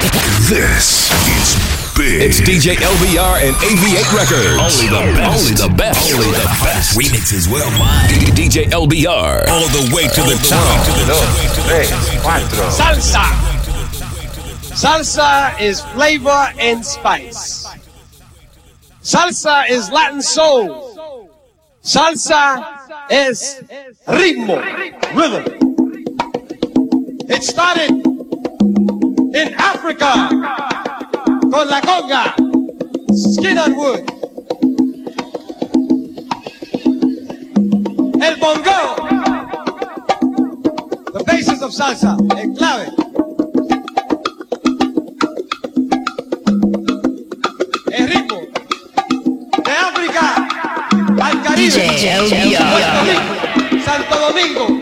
This is big. It's DJ LBR and AV8 Records. Only the best. Only the best. Only the best. Remixes worldwide. DJ LBR. All the way to the top. Salsa. Salsa is flavor and spice. Salsa is Latin soul. Salsa is ritmo, rhythm. It started Con la conga, skin and wood. El bongo, the basis of salsa, en clave. El ritmo de África al Caribe, Santo Domingo.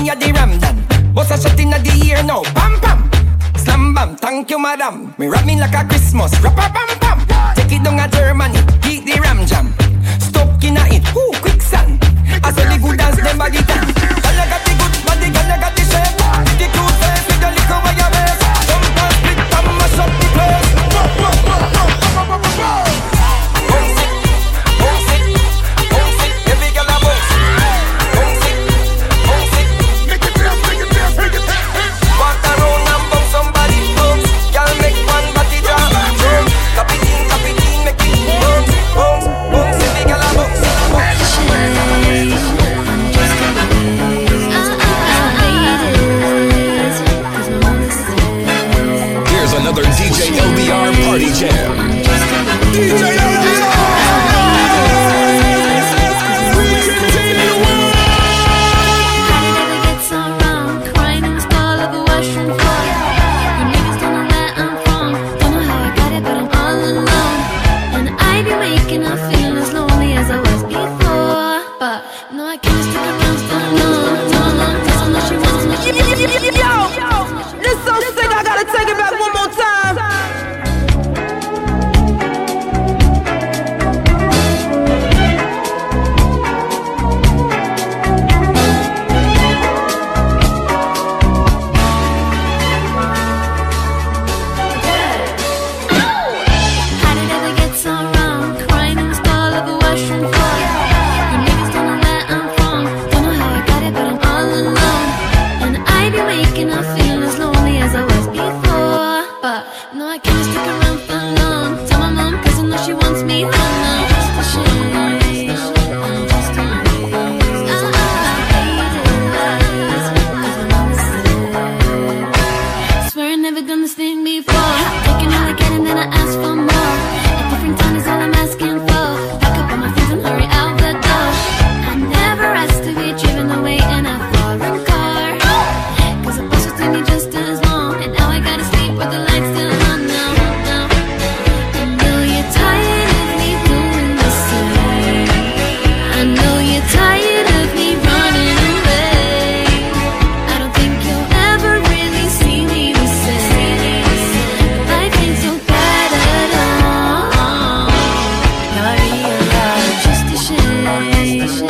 me a the Ramdan. Bust a shot inna the ear now, pam pam. Slam bam, thank you madam. Me rap me like a Christmas, rap a pam pam. Take it down a Germany. 我愿意。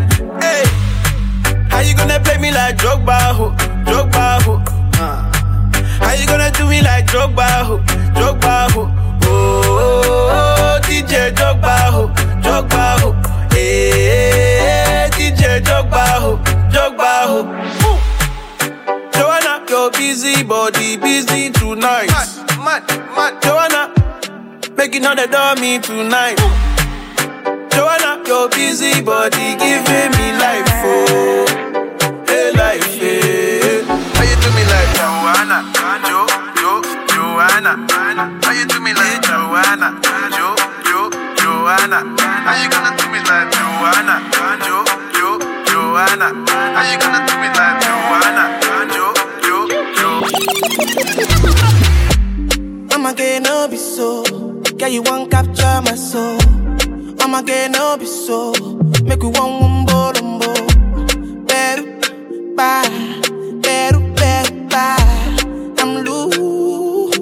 How you gonna play me like Drogba, ho, Drogba, ho? Uh. How you gonna do me like Drogba, ho, Drogba, ho? Oh, oh, oh, DJ Drogba, ho, Drogba, ho. Hey, DJ Drogba, ho, Drogba, ho. Ooh. Joanna, your busy body busy tonight. Mad, mad, mad. Joanna, making all the dummy tonight. Joanna, your busy body giving me life, oh, life, hey. How you do me like Joanna, Jo, Jo, Joanna? How you do me like Joanna, Jo, Jo, Joanna? How you gonna do me like Joanna, Jo, Jo, Joanna? How you gonna do me like Joanna, Jo, Jo, Jo? I'ma get no be so. Girl, you won't capture my soul. I'ma get no be so. Make we one wumbo lumbo. Better, bye. Better, better. I'm loose.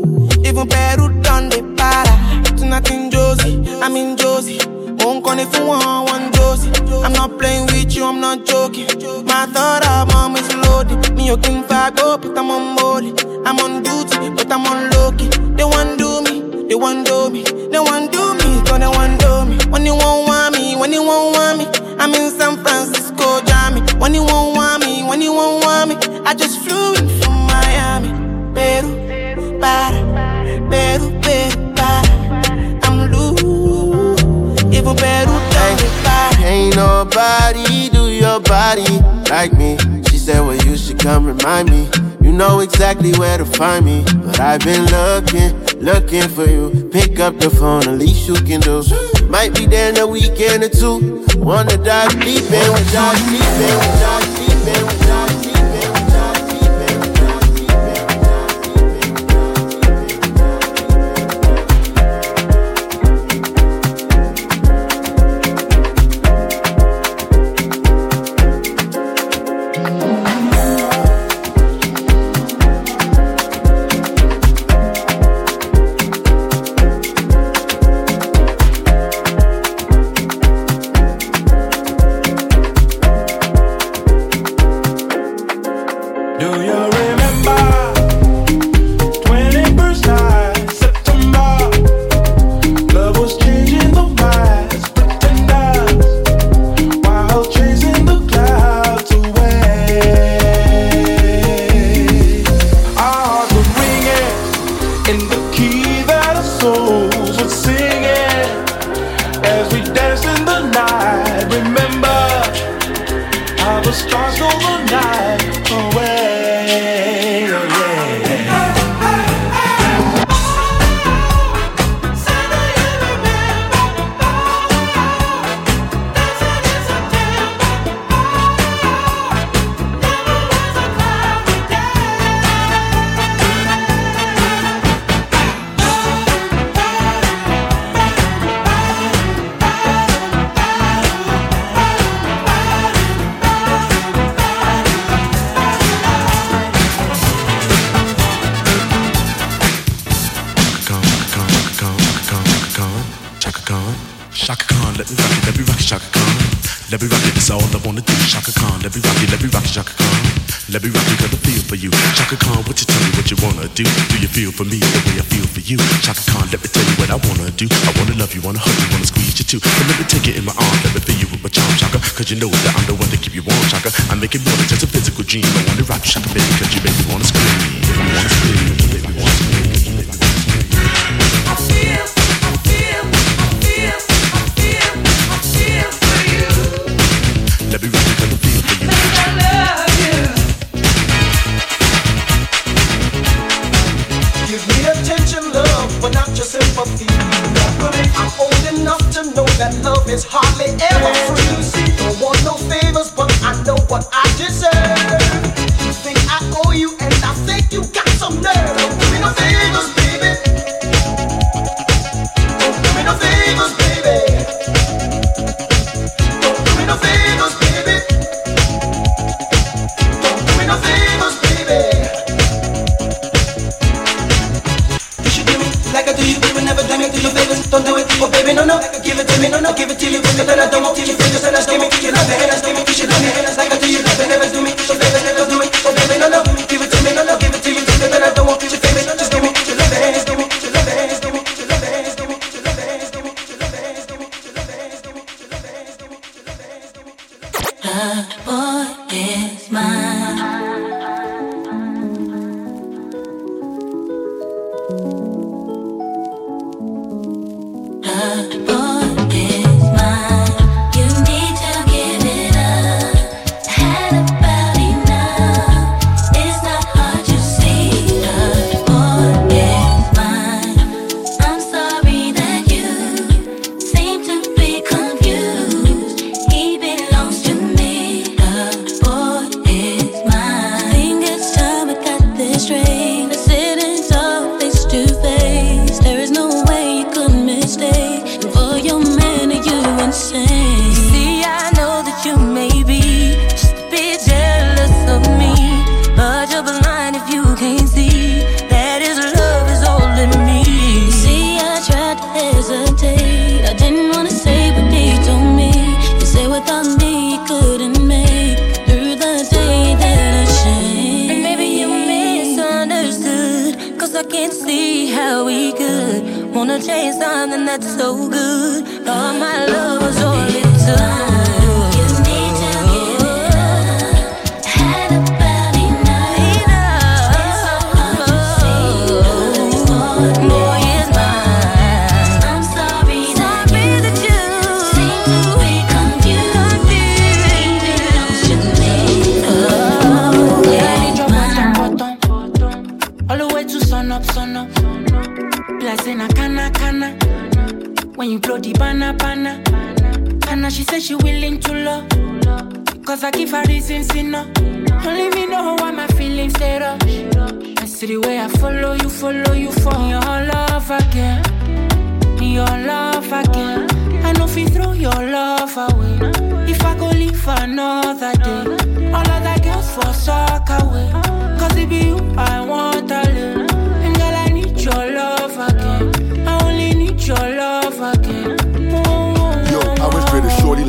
Even better done the para. Tonight in Josie, I'm in Josie. Won't call if you want one Josie. I'm not playing with you, I'm not joking. My thought of is loaded. Me, you can fight, go, but I'm on molly. I'm on duty, but I'm on low. They want do me, they want do me, they want do me, they want do me. When you won't want me, when you won't want me, I'm in San Francisco want me. I just flew in from Miami. Peru, para, Peru, Peru, para. I'm loose. Even Peru, ain't, ain't nobody do your body like me. She said, Well, you should come remind me. You know exactly where to find me. But I've been looking, looking for you. Pick up the phone, at least you can do. Might be there in a weekend or two. Wanna dive deep in, deep in,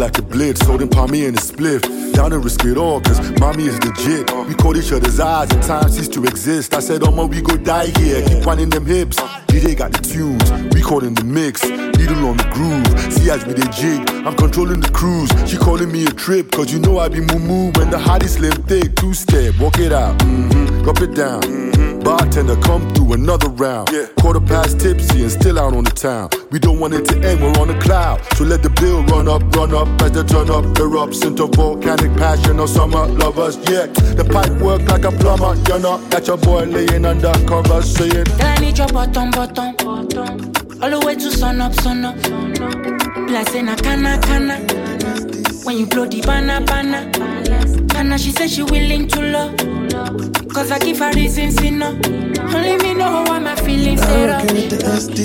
like a blitz. Palm me in a spliff. Down and risk it all, cause mommy is legit. We caught each other's eyes and time ceased to exist. I said, Oma, we go die here. Keep winding them hips. DJ got the tunes, we caught in the mix. Needle on the groove. See as we they jig, I'm controlling the cruise. She calling me a trip, cause you know I be moo moo. When the hottie slim thick, two step, walk it out. Mm-hmm. Drop it down. Mm-hmm. Bartender, come through another round. Yeah. Quarter past tipsy and still out on the town. We don't want it to end, we're on a cloud. So let the bill run up, run up, as the turn up erupts into volcanic passion or summer lovers. Yeah, the pipe work like a plumber. You're not that your boy laying undercover saying. Girl, I need your bottom, bottom. All the way to sun up, sun up. Blessing a canna, canna. When you blow the banana, banana. Canna, she said she willing to love. Cause I give her reasons enough. Only me know why my feelings they rush.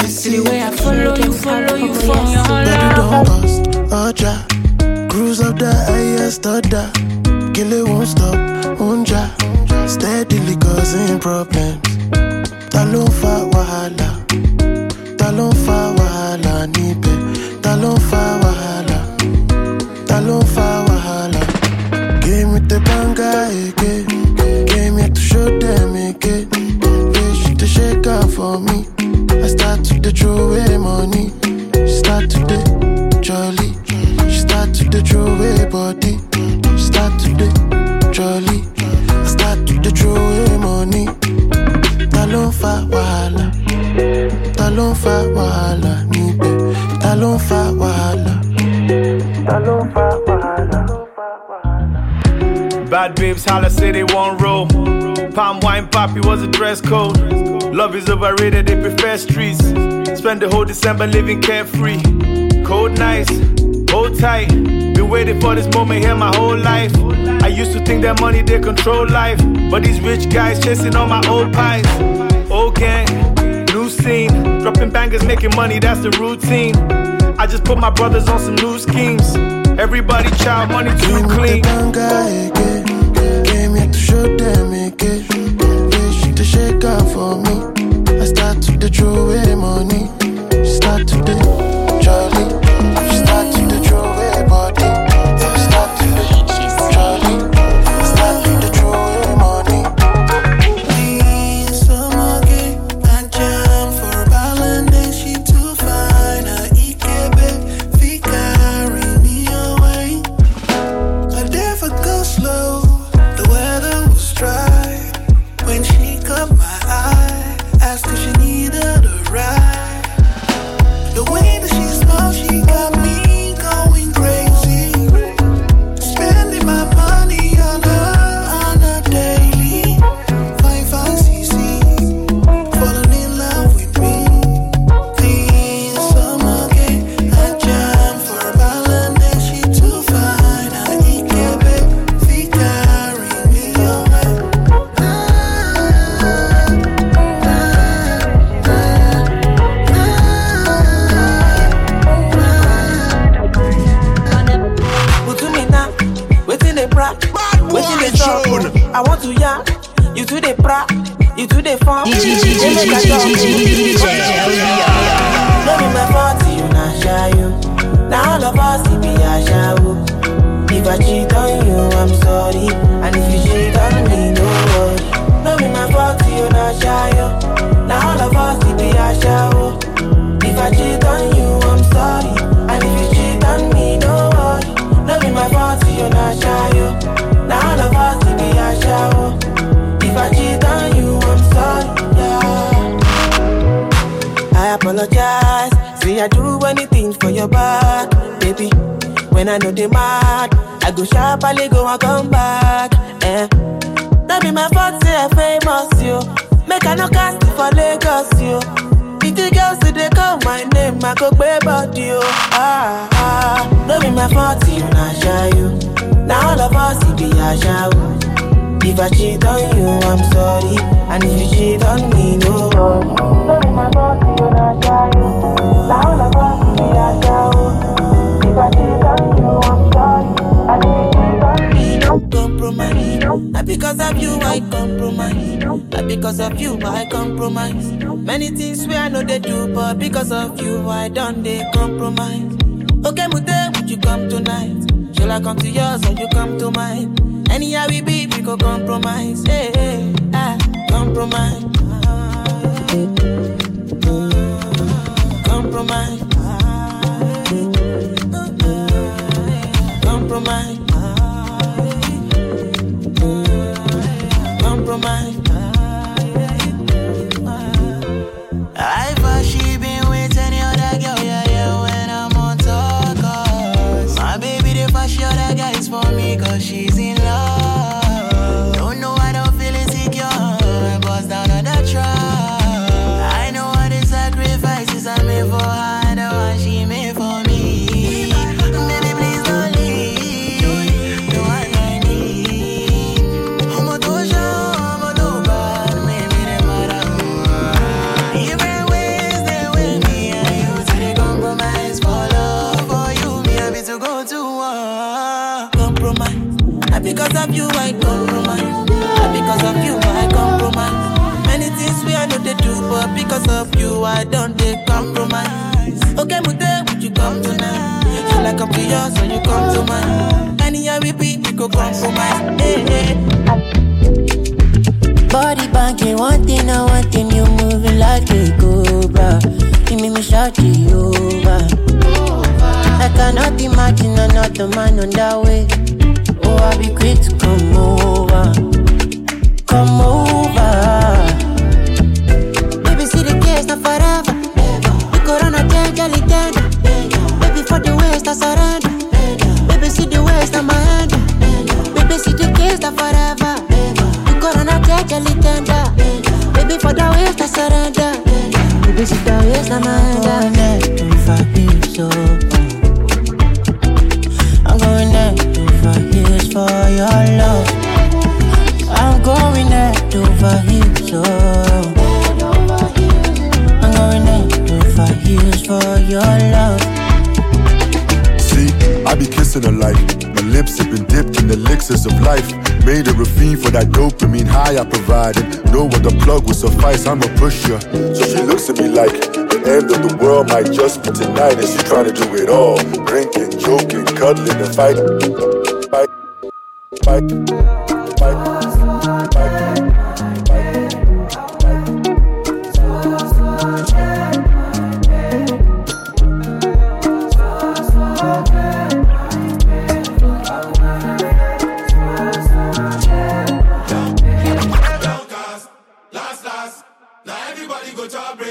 See the way I follow you, follow you for your love. don't bust, Oja. Cruise up the highest order. Kill it won't stop, unja. Steadily causing problems. Ta ló ń The banga again. Came here to show them again. They shoot the shaker for me. I start to the throw away money. She start to the jolly. She start to the throw away body. She start to the jolly. I start to the throw away money. Ta ló ń fa wàhálà? Ta ló ń fa wàhálà níbẹ̀? Ta fa wàhálà? Ta fa wàhálà? Bad babes holla say they want roll. Palm wine poppy was a dress code. Love is overrated, they prefer streets. Spend the whole December living carefree. Cold nights, hold tight. Been waiting for this moment here my whole life. I used to think that money they control life, but these rich guys chasing all my old pies. Old gang, new scene, dropping bangers, making money, that's the routine. I just put my brothers on some new schemes. Everybody child money too clean. Show them again. They shoot the shaker for me. I start to the throw away money. Start to the jolly.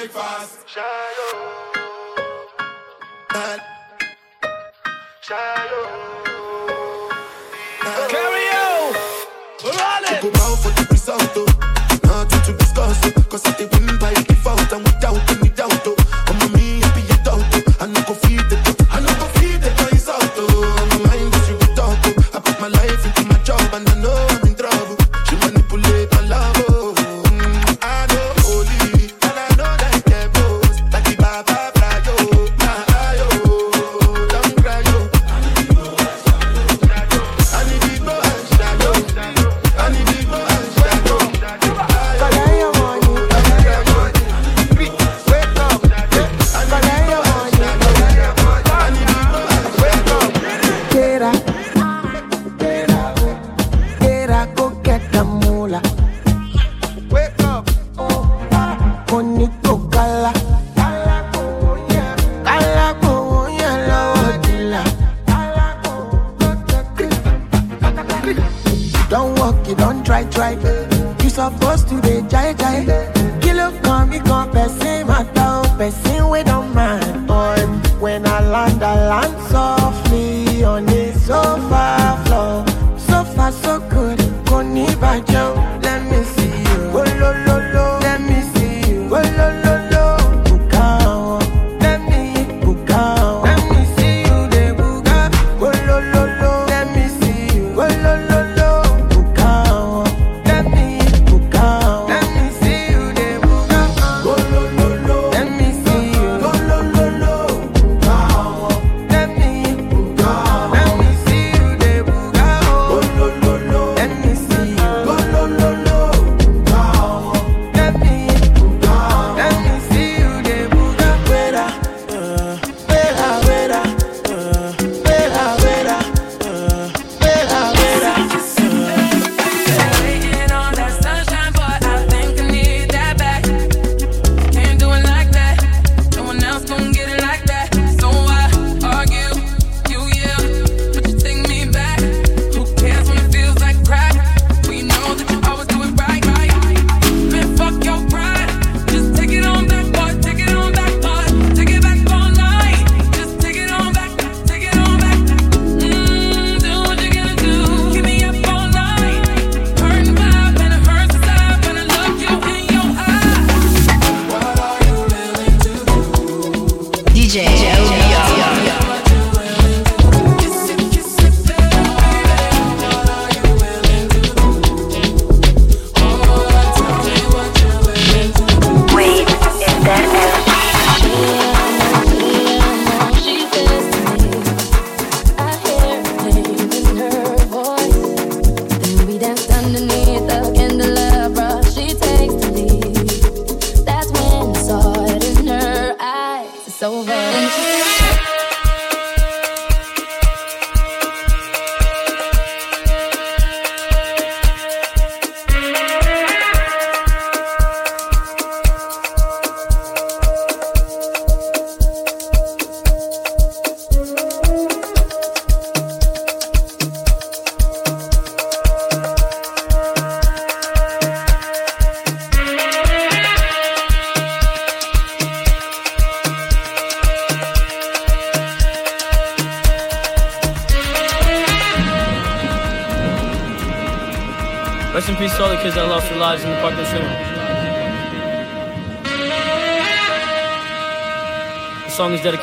break fast. Shalom. That. Shalom. Carry on. Run it. People peux for the result, plus auto. Non, tu. Cause ça te win by default and without without, without.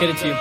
Is dedicated to you.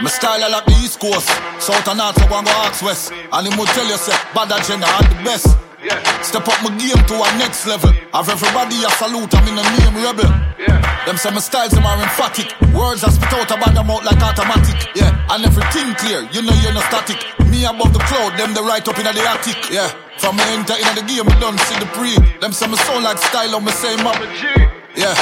My style I like the East Coast, South and North, so go and go ask West. And him will tell you, say, Bada Jenna are the best. Step up my game to a next level. Have everybody a salute, I'm in the name rebel. Them say my styles, them are emphatic. Words I spit out about them out like automatic. Yeah, and everything clear, you know you're no static. Me above the cloud, them the right up in the attic. Yeah, from me enter in the game, me done see the pre. Them say me sound like style on me same up. Yeah,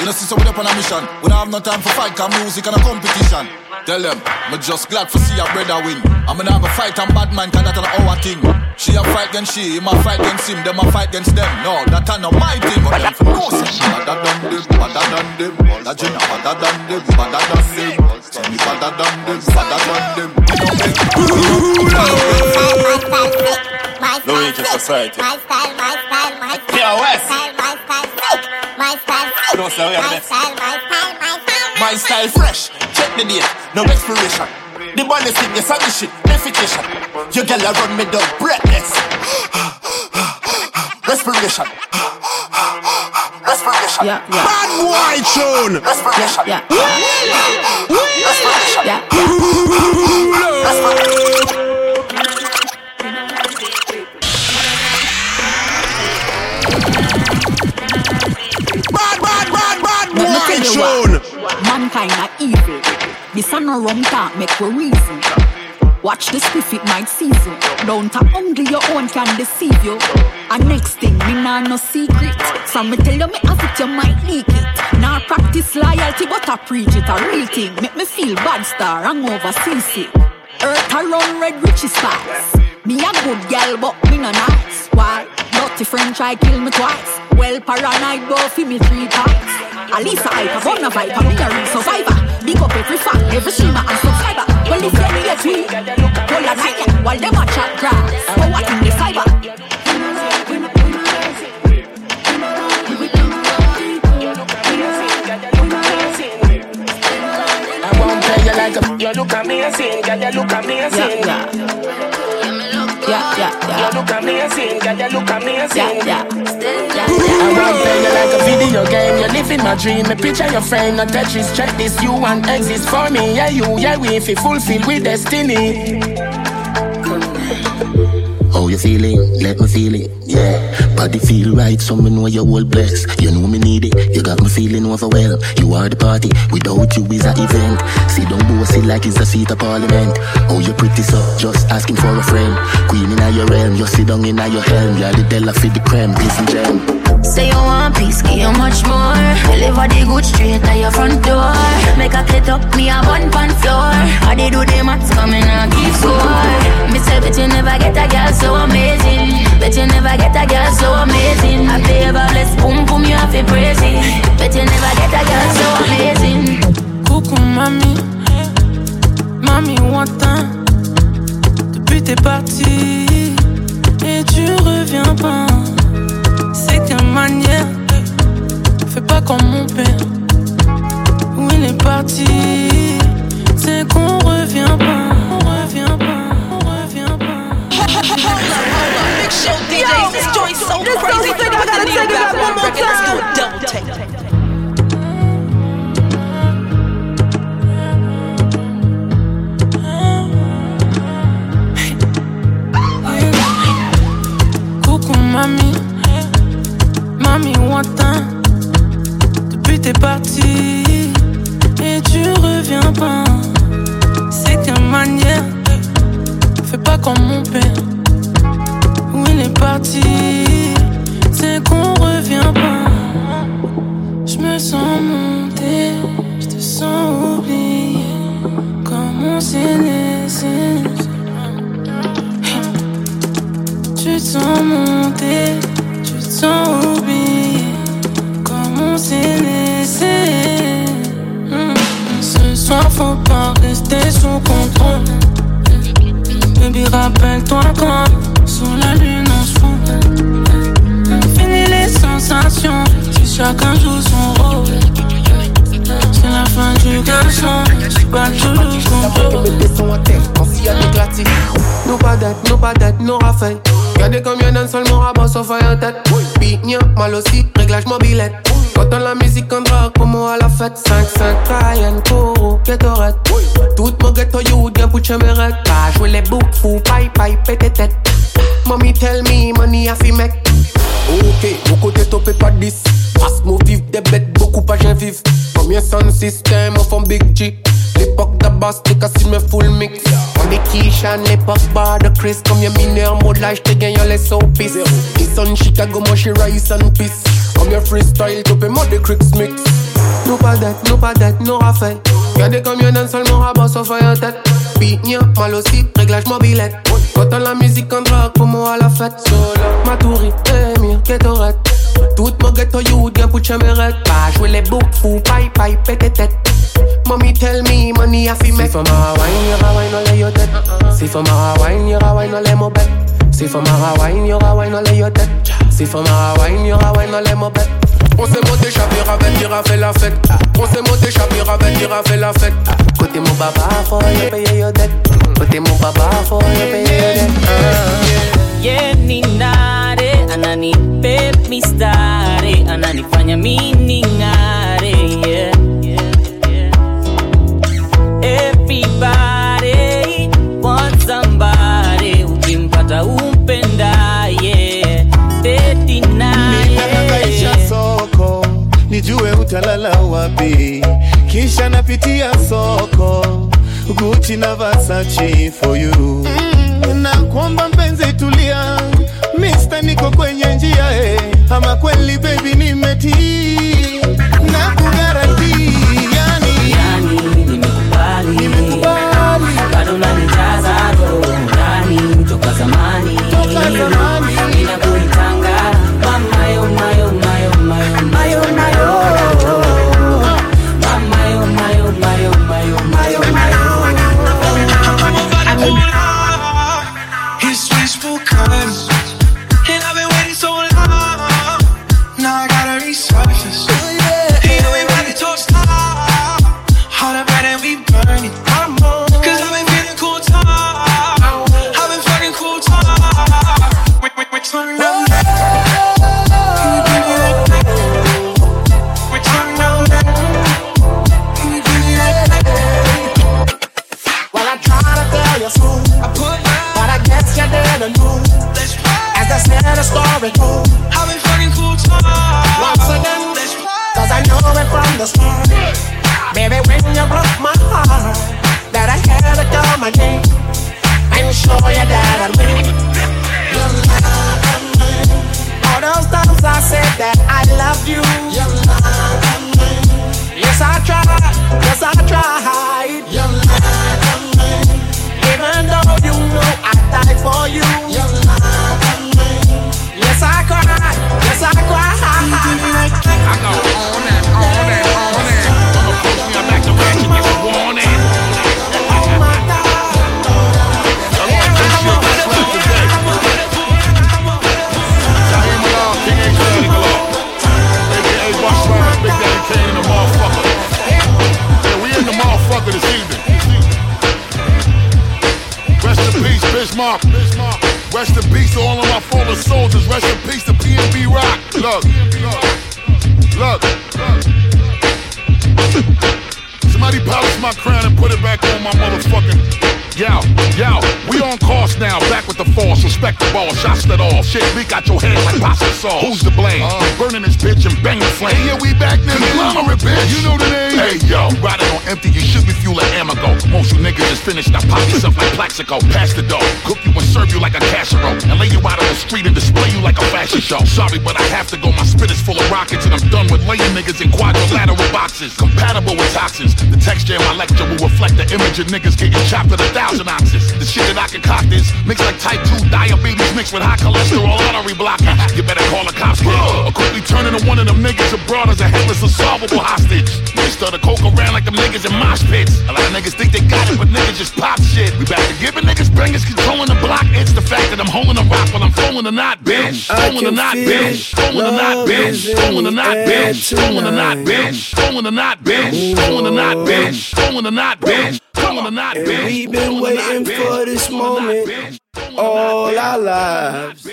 you know, sister, we up on a mission. We don't have no time for fight, cause music and a competition. Tell them, me just glad for see a brother win. I'm gonna have a fight and bad man, cause that's an our thing. She a fight against she, him a fight against him, them a fight against them. No, that a not my thing, but them for no sense. Better than them, better than them. All a Jenna, better than them, better than them. Tell me better than them, better than them. Louis Society. My style, my style, my style. Pure West. My style, my style, sick. My style, sick. Don't we My style, my style, my style. My style fresh, check the date, no expiration. The bonus thing, you saw the shit, defecation. You girl a run me down, breathless. Respiration. Respiration. Yeah, yeah. Bad boy tune. Respiration. Yeah, Respiration. Bad, boy Mankind are evil. This a no rum talk, make we reason. Watch the spiff, it might seize you. Don't talk only your own can deceive you. And next thing, me nah no secret. Some me tell you me have it, you might leak it. Nah practice loyalty, but I preach it a real thing. Make me feel bad star, hangover CC. Earth a run red riches fast. Me a good gal, but me no nice. Why? Dirty friend try kill me twice. Well, paranoid go fi me three times. Alisa hype, a bona vibe, me a real survivor. Big up every fan, every streamer and subscriber. Well, if you need a tweet, hold a night while them a chat grass. But what in the cyber? I won't play you like a You look amazing, girl, you look amazing Yeah, yeah, yeah. Yeah, yeah. You look amazing, girl, you look amazing Yeah, I won't play you like a video game You're living my dream, me picture your friend No Tetris, check this, you want exist for me Yeah, you, yeah, we, if you fulfill with destiny How you feeling? Let me feel it, yeah. Body feel right, so me know you're all blessed. You know me need it, you got me feeling overwhelmed. You are the party, without you is a event. See don't bossy like it's the seat of parliament. Oh, you're pretty so, just asking for a friend. Queen in your realm, you sit down in your helm. You're the Della for the creme, this and gem. Say you want peace, give you much more. Deliver the good straight at your front door. Make a get up, me a one pan floor. I did do the maths, coming and keep score. Me say, bet you never get a girl so amazing. Bet you never get a girl so amazing. I play ever bless, boom boom, you have to praise it. Bet you never get a girl so amazing. Coucou mamie, mamie Wantin. Depuis t'es parti et tu reviens pas. C'est quelle manière, fais pas comme mon père. Où il est parti, c'est qu'on revient pas. On revient pas, on revient Big show DJs, this joint's so crazy. I gotta take it back one more time. Let's do a double take. Mamie, mamie, Wantin. Depuis t'es parti et tu reviens pas. C'est qu'une manière, fais pas comme mon père. Où il est parti, c'est qu'on revient pas. Je me sens monter, je te sens oublier. Comme on s'est. Sens monter, tu te sens oublier. Comme on s'est laissé. Hmm. Ce soir, faut pas rester sous contrôle. Baby, rappelle-toi quand sous la lune on se fout. Fini les sensations, si chacun joue son rôle. C'est la fin du garçon, c'est pas toujours contrôle. À éclater. Nous Regardez combien d'un seul mon rabat sauf en tête. Nia, mal aussi, réglage mobilette. Quand on la musique en drague, comme à la fête. 5-5, Cayenne, Koro, Ketorette. Tout mon ghetto, you, bien pour chemerette. Pas jouer les boucs, fou, paille, paille, pété tête. Mommy tell me, money a make. Ok, mon côté topé pas 10. Passe mon vif, des bêtes, beaucoup pas j'en vive. Combien son système, on font big G. L'époque d'Abbas, t'es cassé, me full mix. On est Kishan, l'époque bar de Chris. Comme y'a mineur, mode là, j'te gagne, les peace. It's on Chicago, moi j'suis rice and peace. Comme y'a freestyle, topé, moi des cricks mix. Nous pas d'être, nous pas d'être, nous raffaille. Regardez combien d'un seul mon rabat sauf en tête. Nia, mal aussi, réglage mobilette. Quand la musique en drague, comme à la fête. Solo, Maturi, Emir, Ketorette. Tout mon ghetto, you, bien pour chemerette. Pas jouer les boucs, fou, paille, paille, pété tête. Mommy tell me, money a fi make. Si for my wine, you a wine, no lay your tête. Uh-uh. Si for my wine, you a wine, no lay mo bet. Si for my wine, you a wine, no lay your tête. Si for my wine, you a wine, no lay mo bet. On s'est monté, chapir, venir à faire la fête. On s'est monté, chapir, venir à faire la fête. Côté mon baba, faut y payer your dette. Côté mon baba, faut y payer your dette. ye ni nare ananipe mistare ananifanya mini ngare yeah. Everybody wants somebody ukimpata umpendaye Ninahangaisha soko nijue utalala wapi, kisha napitia soko Gucci na Versace for you. Na kwamba njia eh, ama kweli baby nimetii. Na kugaranti yani, nimekubali. Bado unanijaza roho ndani toka zamani. Ninakuitanga I said, the story goes. I've been fucking cool time. Once again, cause I know it from the start. Baby, when you broke my heart, that I had to come again and show you that I'd win. You love. All those times I said that I loved you. You love. Yes, I tried. Yes, I tried. You love. Even though Ah, ah, ah, I cried. I go Rest in peace to all of my fallen soldiers. Rest in peace to PNB Rock. Look, look. Somebody polish my crown and put it back on my motherfucking Yo, yo, we on course now, back with the force, respect the ball, shots that all. Shit, leak out your head like pasta sauce. Who's to blame? Uh. Burning this bitch and bang the flame. Yeah, we back nigga. Conglomerate, bitch. You know the name. Hey, yo, riding on empty, you should fuel like Amago. Most you niggas is finished, now pop yourself like Plaxico. Pass the dough, cook you and serve you like a casserole. And lay you out on the street and display you like a fashion show. Sorry, but I have to go, my spit is full of rockets, and I'm done with laying niggas in quadrilateral boxes. Compatible with toxins. The texture in my lecture will reflect the image of niggas getting chopped at a thousand ounces. The shit that I concoct is mixed like type 2 diabetes mixed with high cholesterol artery blocking. You better call the cops, kid. Or quickly turn into one of them niggas abroad as a headless, unsolvable hostage. Stir the coke around like them niggas in mosh pits. A lot of niggas think they got it, but niggas just pop shit. We back to giving niggas bangers, controlling the block. It's the fact that I'm holding a rock while I'm throwing the knot, bitch. Throwing the knot, bitch. Throwing the knot, bitch. Throwing the the knot, bitch. Throwing the knot, bitch. Throwing the knot, bitch. Throwing the knot, bitch. Throwing the knot, bitch. Throwing the knot, And bitch. we've been waiting for this moment all our lives.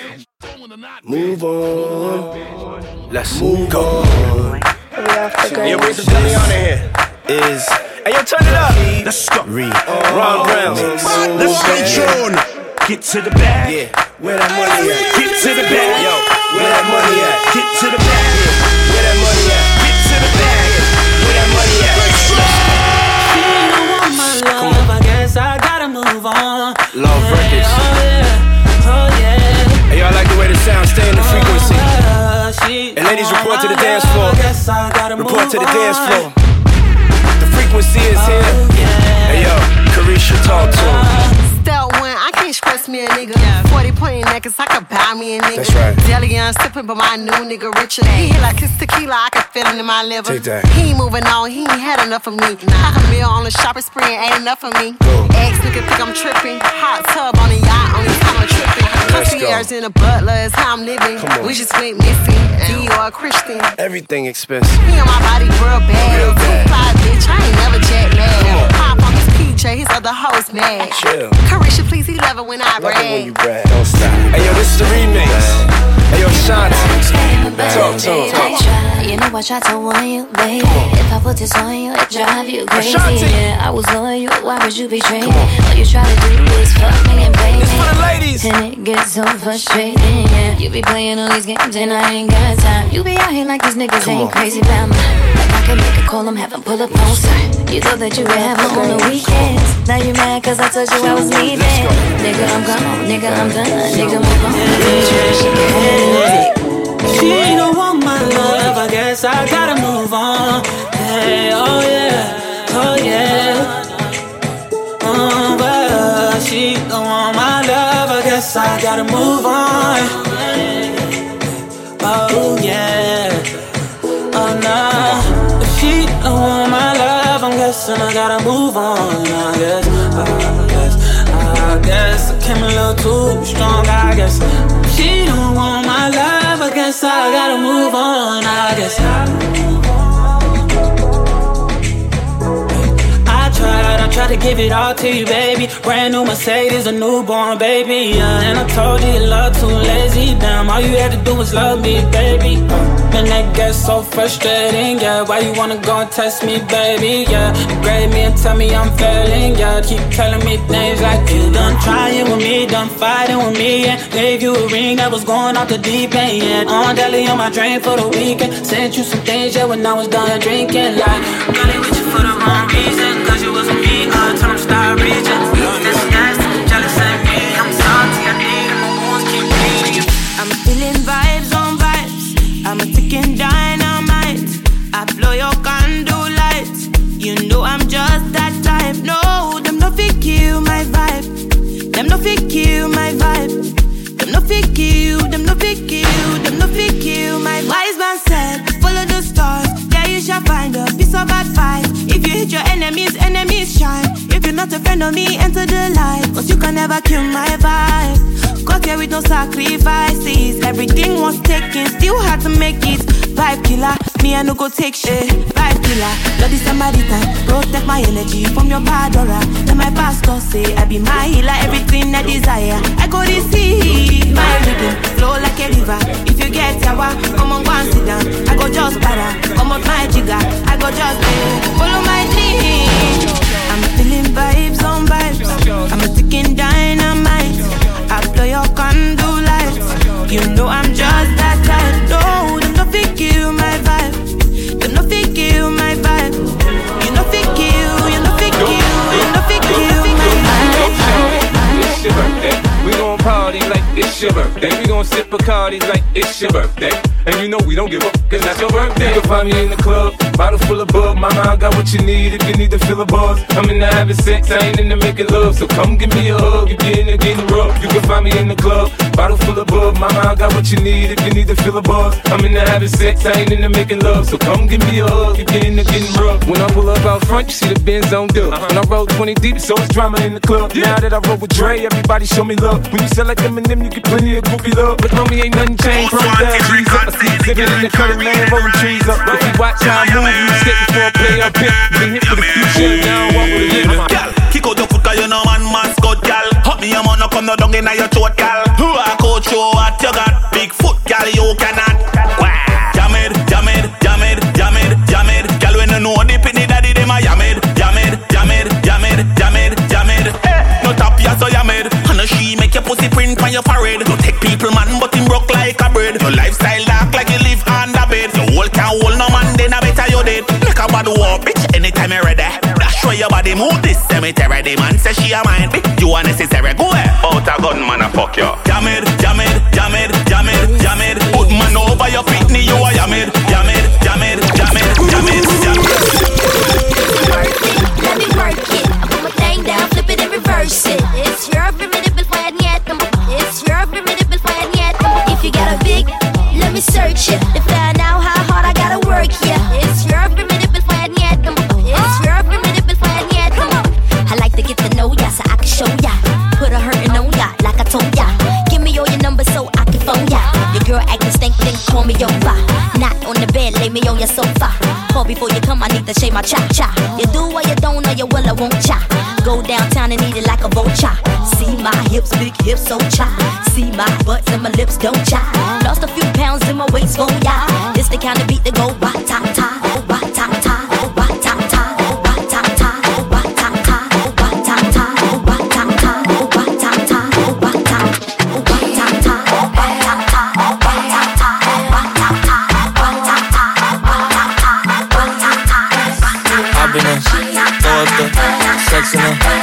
Move on. Let's move on. Hey, yo, bring some Johnny on in here. Is hey, yo, turn it up. Let's go. Read. Ron Brown. Let's get Sean. Get to the bag. Yeah, where that money at? Get to the bag. Yo, where that money at? Get to the bag. Where that money at? Get to the bag. Where that money at? Come on. I guess I gotta move on. Love records. Oh yeah, oh yeah. Hey, y'all like the way the sound stay in the frequency. Uh, And ladies, report to the dance floor. I guess I gotta Report to the dance floor. Frequency is here. Oh, hey yo, Carisha, talk to him. Me a nigga. 40 point necklace, I could buy me a nigga. That's right. Deli on sipping, but my new nigga richer. He hit like his tequila, I can feel it in my liver. Take that. He ain't moving on, he ain't had enough of me. Half a meal on the shopping spree ain't enough for me. Ex nigga think I'm tripping. Hot tub on the yacht, only time I'm tripping. Concierge in a butler is how I'm living. Come on. We just went missing. Dior Christian. Everything expensive. He on my body real bad. Real Too bad. fly, bitch. I ain't never jet Come on. lag. Pop on PJ, his other hoes mad. Chill. Carisha, please, he love it when I it when brag. you brag. Don't stop. Hey yo, this is the remix. Hey yo, Shanti. Talk to him. I try, you know I try to warn you, baby. If I put this on you, it drive you crazy. Yeah, I was loyal, why would you betray me? All you try to do mm. is fuck me and me. This for the ladies. And it gets so frustrating, yeah. You be playing all these games and I ain't got time. You be out here like these niggas Come ain't on. crazy about me. Like I can make a call, I'm having pull up on site. You thought that you could have on the weekends. Now you mad cause I told you I was leaving. Nigga, I'm gone, nigga, I'm done. Nigga, move on. She can She don't want my love, I guess I gotta move on. Hey, oh yeah, oh yeah. Uh, oh, but she don't want my love, I guess I gotta move on. Oh yeah, oh no. If she don't want my love, I'm guessing I gotta move on. I guess, I guess, I guess I came a little too strong. I guess she don't want I gotta move on. I guess. I tried to give it all to you, baby. Brand new Mercedes, a newborn baby. Yeah, and I told you love too lazy. Damn, all you had to do was love me, baby. Uh, and that gets so frustrating, yeah. Why you wanna go and test me, baby? Yeah, degrade me and tell me I'm failing, yeah. Keep telling me things like you done trying with me, done fighting with me, and gave you a ring that was going off the deep end, yeah. On deli on my drain for the weekend. Sent you some things, yeah, when I was done drinking, like. Girlie with you for the wrong reason, cause you wasn't I'm feeling vibes on vibes. I'm a ticking dynamite. I blow your candle light. You know I'm just that type. No, them no fit kill my vibe. Them no fit kill my vibe. Them no fit kill. Them no fit kill. Them no fit kill my. Wise man said, follow the stars. There you shall find a piece of advice. Hit your enemies, enemies shine. If you're not a friend of me, enter the light. Cause you can never kill my vibe. Got here with no sacrifices. Everything was taken, still had to make it. Vibe killer, me I no go take shit. Vibe killer, bloody time. Protect my energy from your bad aura. Then my pastor say I be my healer, everything I desire. I go receive my rhythm, flow like a river. If you get yawa, come on go and sit down. I go just para, come on my jigger. I go just eh, follow my dream. I'm feeling vibes on vibes. I'm a ticking dynamite. I blow your candle lights. You know I'm just that your birthday. We gon' sip Bacardis like it's your birthday. And you know we don't give up, cause that's your birthday. You can find me in the club, bottle full of bub. Mama, I got what you need if you need to fill a buzz. I'm in the having sex, I ain't in the making love. So come give me a hug if you're in the getting rough. You can find me in the club, bottle full of bub. Mama, I got what you need if you need to fill a buzz. I'm in the having sex, I ain't in the making love. So come give me a hug if you're in the getting rough. When I pull up out front, you see the Benz on dub. When I roll 20 deep, so it's drama in the club. Now that I roll with Dre, everybody show me love. When you sell like Eminem, you get plenty of goofy love. But homie, ain't nothing changed from down, G's up. I see exhibit in the cutting land, rolling trees up. If you watch how I move, skip before play up hit. Been hit for the future, now I walk with a limit. Gal, kick out your foot cause you know man mascot, gal. Hot me a man, no come no down inna your throat, gal. Who a coach you what you got? Big foot, gal, you cannot. Jam it, jam it, jam it, jam it, jam it. Gal, when the daddy, them a jam it, jam it, jam it, it, it, it. No tap ya so jam it. And a she make your pussy print on your forehead. No take people man, but him broke like a bird. Your lifestyle a bad war, bitch, anytime you're ready. Dash where your body move this cemetery. The man say she a mine, bitch. You unnecessary. Go ahead. Out a gun, man, a fuck you. Jam it, jam it, jam it, jam it, jam it. Put man over your pitney, you a jam it, jam it, jam it, jam it, jam it, jam it. Let me work it. I put my thing down, flip it and reverse it. It's your formidable fire yet. It's your formidable fire yet. If you got a big, let me search it to find out how call me over. Not on the bed, lay me on your sofa. Call before you come, I need to shave my cha cha. You do what you don't, or you will, I won't cha. Go downtown and eat it like a vulture. See my hips, big hips, so cha. See my butts and my lips, don't cha. Lost a few pounds in my waist, oh yeah. This the kind of beat that go ba ta ta, oh excellent.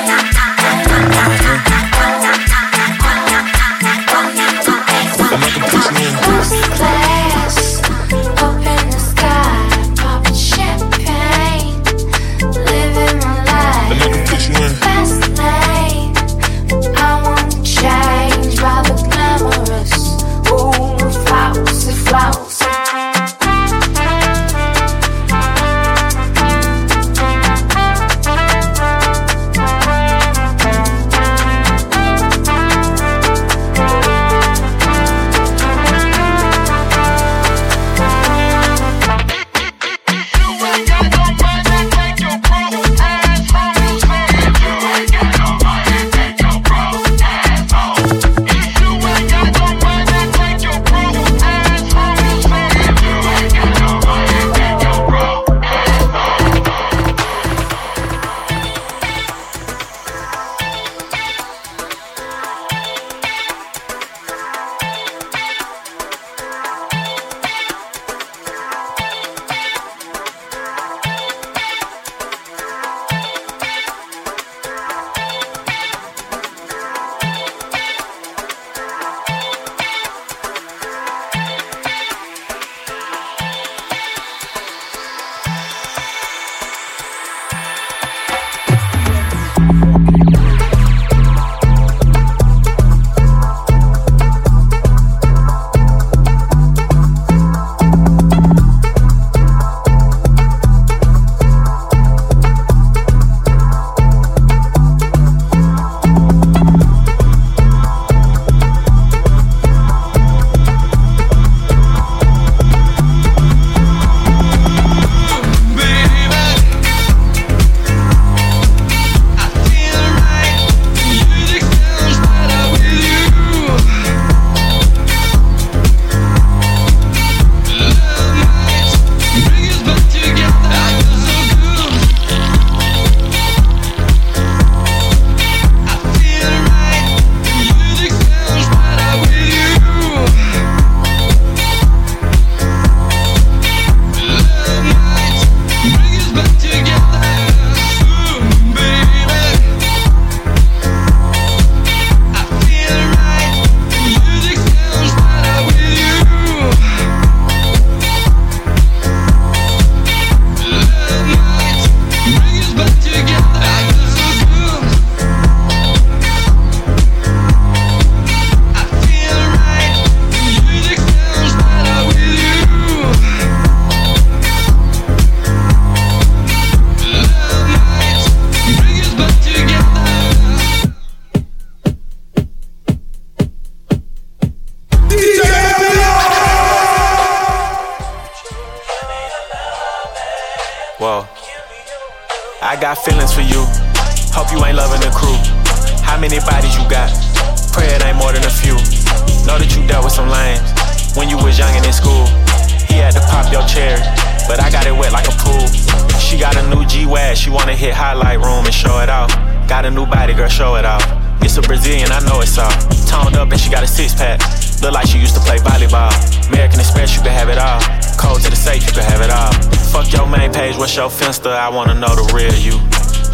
I wanna know the real you.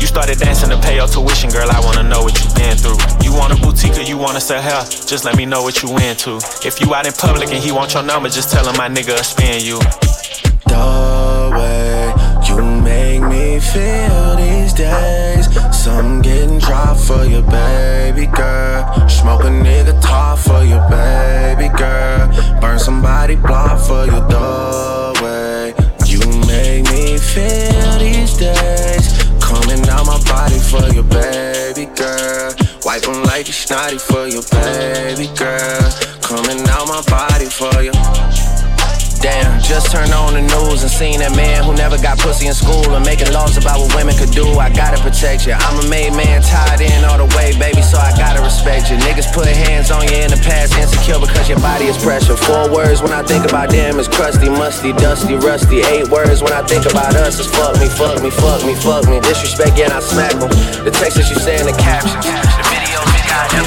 You started dancing to pay your tuition, girl. I wanna know what you been through. You want a boutique or you wanna sell hair? Just let me know what you into. If you out in public and he want your number, just tell him my nigga spin you. The way you make me feel these days. Some getting dropped for your baby girl. Smoke a nigga top for your baby girl. Burn somebody block for you. The snotty for your baby girl. Coming out my body for you. Damn, just turned on the news and seen that man who never got pussy in school and making laws about what women could do. I gotta protect you. I'm a made man, tied in all the way, baby, so I gotta respect you. Niggas put hands on you in the past, insecure because your body is pressure. Four words when I think about them is crusty, musty, dusty, rusty. Eight words when I think about us is fuck me, fuck me, fuck me, fuck me. Disrespect, yeah, I smack them. The text that you say in the caption.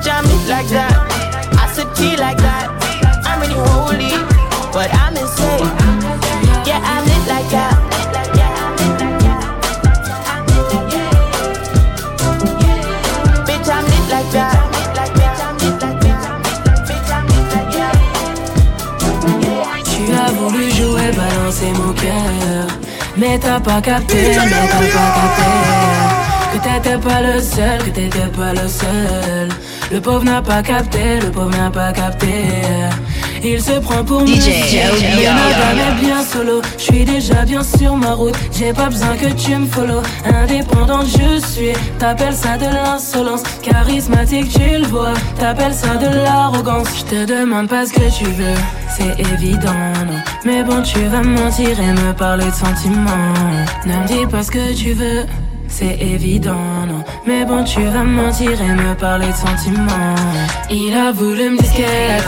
Bitch, I'm lit like that. I sip tea like that. I'm really holy, but I'm insane. Yeah, I'm lit like that. Bitch, I'm lit like that. Tu as voulu jouer, balancer mon cœur. Mais t'as pas capté, mais t'as pas capté. Que t'étais pas le seul, que t'étais pas le seul. Le pauvre n'a pas capté, le pauvre n'a pas capté. Il se prend pour DJ yo. jamais bien solo. Je suis déjà bien sur ma route, j'ai pas besoin que tu me follow. Indépendante, je suis. T'appelles ça de l'insolence, charismatique, tu le vois. T'appelles ça de l'arrogance. Je te demande pas ce que tu veux, c'est évident, non. Mais bon, tu vas me mentir et me parler de sentiments. Ne me dis pas ce que tu veux. C'est évident, non. Mais bon, tu vas me mentir et me parler de sentiments. Il a voulu me disquette.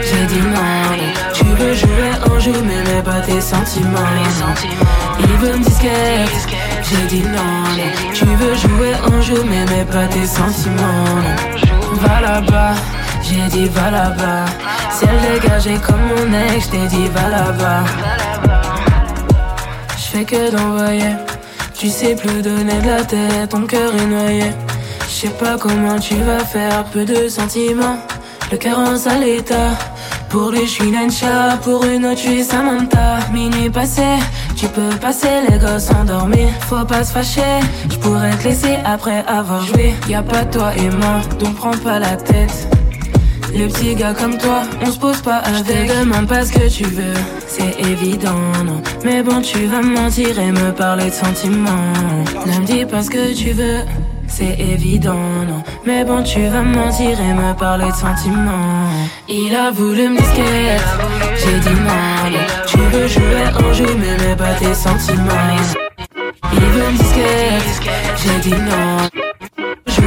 J'ai dit non. Tu veux jouer en joue, mais mets pas tes sentiments. Il veut me disquette. J'ai dit non. Tu veux jouer en joue, mais mets pas tes sentiments. Va là-bas. J'ai dit va là-bas. Ciel dégagé comme mon ex, je t'ai dit va là-bas. Je fais que d'envoyer. Tu sais plus donner de la tête, ton cœur est noyé. Je sais pas comment tu vas faire, peu de sentiments. Le cœur en sale état. Pour lui, je suis pour une autre, je suis Samantha. Minuit passé, tu peux passer les gosses endormis. Faut pas se fâcher, je pourrais te laisser après avoir joué. Y a pas toi et moi, donc prends pas la tête. Le petit gars comme toi, on se pose pas avec. Je demande pas ce que tu veux, c'est évident, non. Mais bon, tu vas me mentir et me parler de sentiments. Ne me dis pas ce que tu veux, c'est évident, non. Mais bon, tu vas me mentir et me parler de sentiments. Il a voulu me disquette, j'ai dit non. Tu veux jouer en joue, mais pas tes sentiments. Il veut me disquette, j'ai dit non.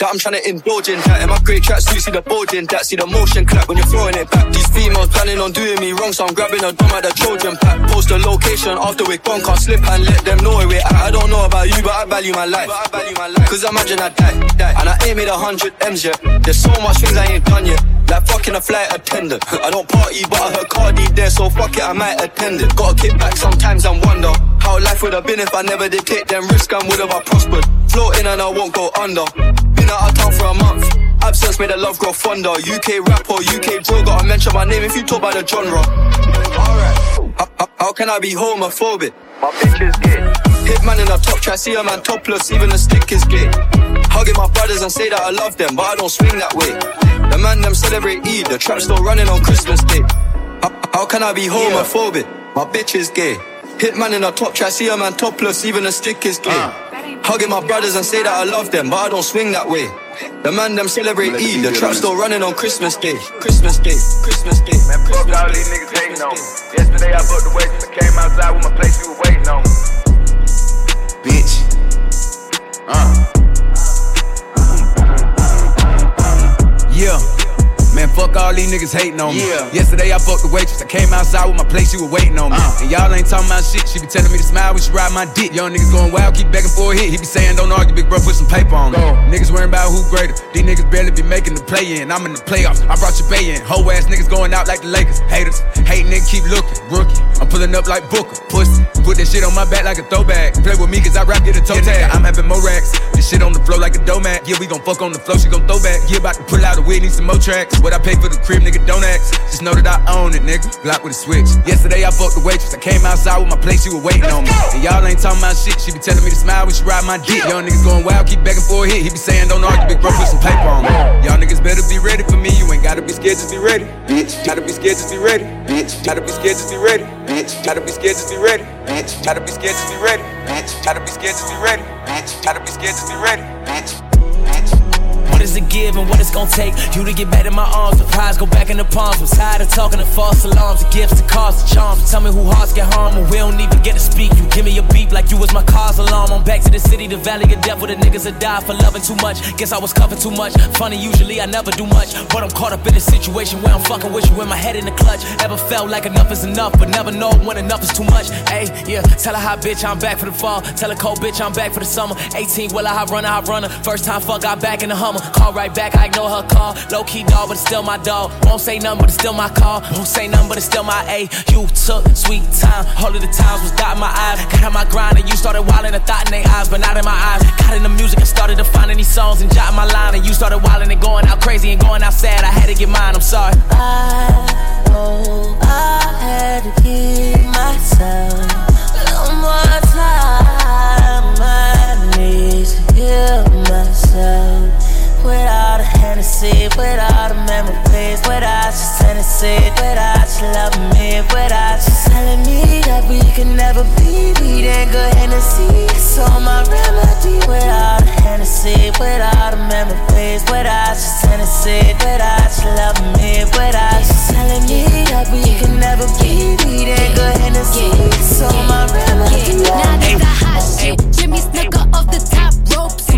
that I'm trying to indulge in. That in my great tracks, see the bulging, that see the motion clap when you're throwing it back. These females planning on doing me wrong, so I'm grabbing a dome at the Trojan pack. Post the location after we're gone, can't slip and let them know we're at. I don't know about you, but I value my life. Cause imagine I die, die, and I ain't made a hundred M's yet. There's so much things I ain't done yet. Like fucking a flight attendant. I don't party, but I heard Cardi there, so fuck it, I might attend it. Gotta kick back sometimes and wonder how life would have been if I never did take them risks and would have I prospered. Floating and I won't go under. Been out of town for a month. Absence made the love grow fonder. UK rapper, UK drill, gotta mention my name if you talk about the genre. Alright. How, how, how can I be homophobic? My bitch is gay. Hitman in a top try, see a man topless, even the stick is gay. Hugging my brothers and say that I love them, but I don't swing that way. The man them celebrate Eid, the trap still running on Christmas Day. How, how can I be homophobic? My bitch is gay. Hitman in a top try, see a man topless, even the stick is gay. Uh. Hugging my brothers and say that I love them, but I don't swing that way. The man them celebrate Eid, the trap still running on Christmas Day. Christmas Day, Christmas Day. Man, fuck all these niggas hating on me. Yesterday I booked the waitress and came outside with my place, you were waiting on me. Bitch. Uh. Yeah. Man, fuck all these niggas hating on me. Yeah. Yesterday I fucked the waitress. I came outside with my place, you was waiting on me. Uh. And y'all ain't talking about shit. She be telling me to smile when she ride my dick. Young niggas going wild, keep begging for a hit. He be saying, don't argue, big bro, put some paper on me. Niggas worrying about who greater. These niggas barely be making the play in. I'm in the playoffs. I brought your bay in. Whole ass niggas going out like the Lakers. Haters, hate nigga, keep looking. Rookie, I'm pulling up like Booker. Pussy, put that shit on my back like a throwback. Play with me cause I rap, get a toe tag. I'm having more racks. This shit on the floor like a domat. Yeah, we gon' fuck on the floor, she gon' throw back. Yeah, about to pull out a wig, need some more tracks. What I pay for the crib, nigga, don't ask. Just know that I own it, nigga. Glock with a switch. Yesterday I fucked the waitress. I came outside with my place, she was waiting on me. And y'all ain't talking about shit. She be telling me to smile when she ride my dick. Young niggas going wild, keep begging for a hit. He be saying, don't argue, big bro, put some paper on me. Y'all niggas better be ready for me. You ain't gotta be scared, just be ready. Bitch, gotta be scared, just be ready. Bitch, gotta be scared, just be ready. Bitch, gotta be scared, just be ready. Bitch, gotta be scared, just be ready. Bitch, gotta be scared, just be ready. Bitch, gotta be scared, just be ready. Bitch. What is it give and what it's gonna take you to get back in my arms? The prize go back in the palms. I'm tired of talking to false alarms, the gifts, the cause, the charms. Tell me who hearts get harmed when we don't even get to speak. You give me a beep like you was my cause alarm. I'm back to the city, the valley of death where the niggas that die for loving too much. Guess I was covered too much. Funny, usually I never do much, but I'm caught up in a situation where I'm fucking with you with my head in the clutch. Ever felt like enough is enough, but never know when enough is too much. Hey, yeah, tell her hot bitch I'm back for the fall. Tell her cold bitch I'm back for the summer. 18 will I hot runner, hot runner. First time fuck, got back in the Hummer. Call right back, I ignore her call. Low key dog, but it's still my dog. Won't say nothing, but it's still my call. Won't say nothing, but it's still my A. You took sweet time. All of the times was dotting my eyes. Got on my grind and you started wilding a thought in their eyes, but not in my eyes. Got in the music and started to find these songs and jot my line. And you started wilding and going out crazy and going out sad. I had to get mine, I'm sorry. I know I had to give myself little more time. I need to heal myself without a Hennessy, without a memories, without your Tennessee, without you loving me, without you telling me that we can never be. We didn't go Hennessy, so my remedy without a Hennessy, without a memories, without your Tennessee, without you loving me, without you telling me that we can never be. We didn't go Hennessy, so my remedy. Now this the hot shit. Jimmy Snicker off the top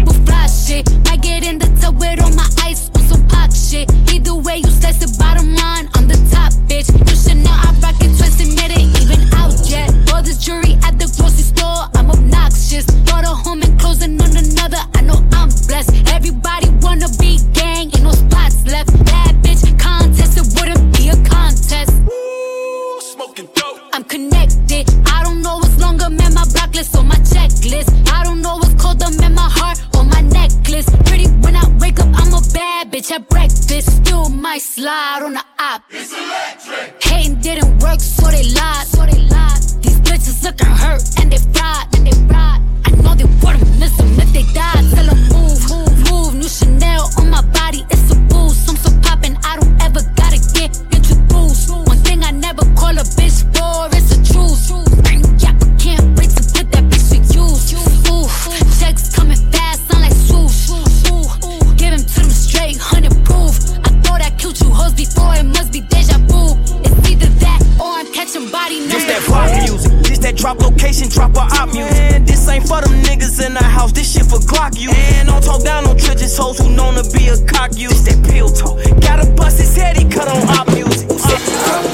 super fly shit. I get in the tub with all my ice on some pop shit. Either way, you slice the bottom line on the top, bitch. You should know I rock it twisted, it ain't even out yet. All this jewelry at the grocery store, I'm obnoxious. Bought a home and closing on another, I know I'm blessed. Everybody wanna be gang, ain't no spots left. Bad bitch contest, it wouldn't be a contest. Smoking dope. I'm connected. I don't know what's longer, man. My block list on my checklist. I don't bitch at breakfast. Still might slide on the op. It's electric. Hating didn't work, so they lied. So they lied. These bitches looking hurt and they fried. And they fried. I know they wouldn't miss them if they died. Tell them move, move, move. New Chanel on my body, it's a catching body This that numbers. pop music, this that drop drop location, drop a op music. Man, this ain't for them niggas in the house, this shit for Glock you. And don't talk down on trenches hoes who known to be a cock you. This that pill talk. Gotta bust his head, he cut on op music. I've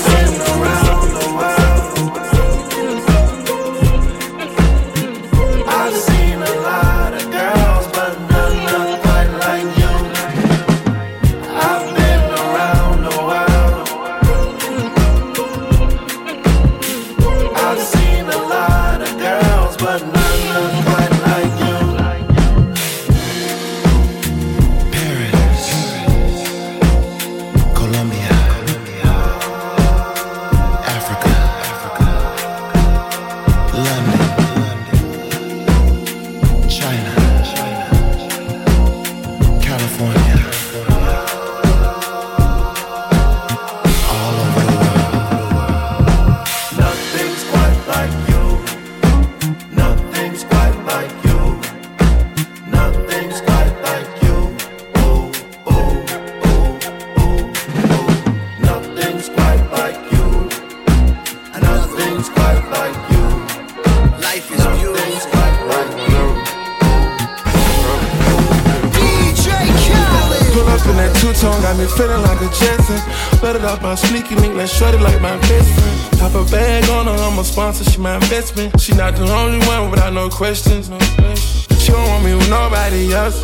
up my sneaky link, let's shorty like my best friend. Pop a bag on her, I'm a sponsor, she my investment. She not the only one without no questions, no questions. She don't want me with nobody else.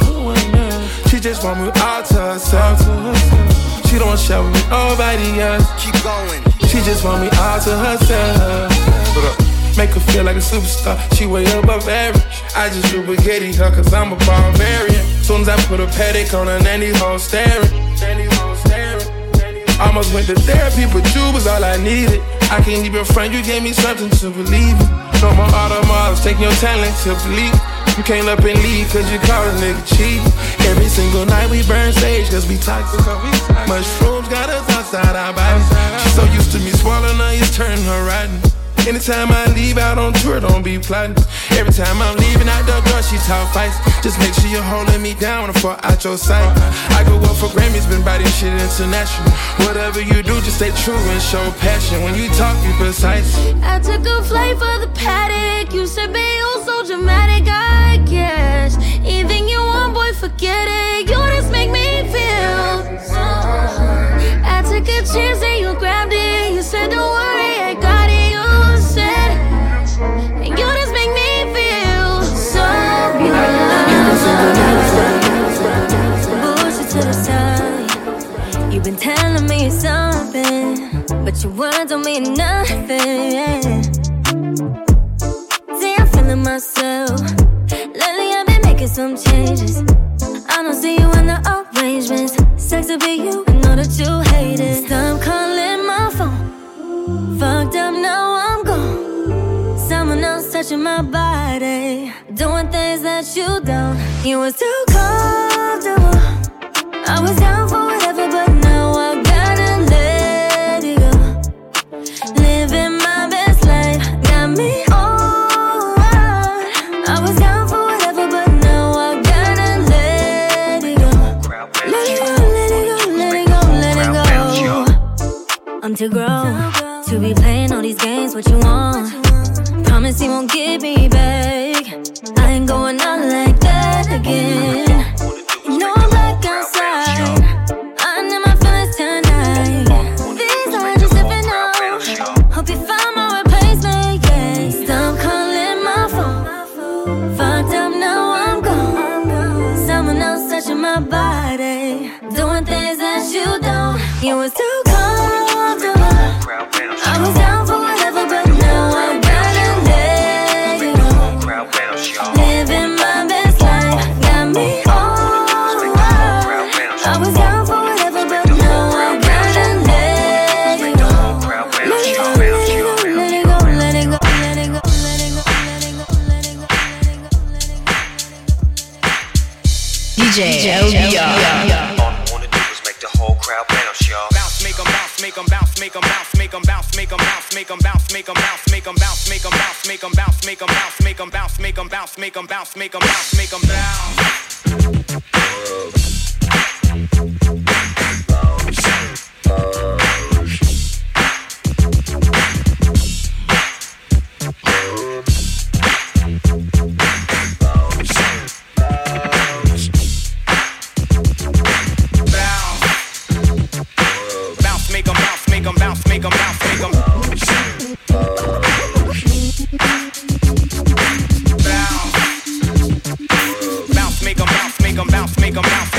She just want me all to herself. She don't share with nobody else. Keep going. She just want me all to herself. Make her feel like a superstar. She way above average. I just do spaghetti her cause I'm a barbarian. Soon as I put a Patek on her, nanny hoe staring. Nanny hoe staring. Almost went to therapy, but you was all I needed. I can't even front, you gave me something to believe in. No more automobiles, taking your talent to believe. You came up and leave cause you caught a nigga cheating. Every single night we burn sage cause we toxic. Mushrooms got us outside our bodies. She's so used to me swallowing her, it's turning her rotten. Anytime I leave out on tour, don't be plotting. Every time I'm leaving out the door, she talk fights. Just make sure you're holding me down when I out your sight. I go up for Grammys, been body shit international. Whatever you do, just stay true and show passion. When you talk, be precise. I took a flight for the paddock. You said, be oh so dramatic, I guess. Anything you want, boy, forget it. You just make me feel. Your words don't mean nothing. See, I'm feeling myself. Lately, I've been making some changes. I don't see you in the arrangements. Sex to be you, and know that you hate it. Stop calling my phone. Fucked up, now I'm gone. Someone else touching my body, doing things that you don't. You was too comfortable. I was down for go. I'm too grown to be playing all these games. What you want? Promise you won't get me back. I ain't going out like that again. Make 'em bounce,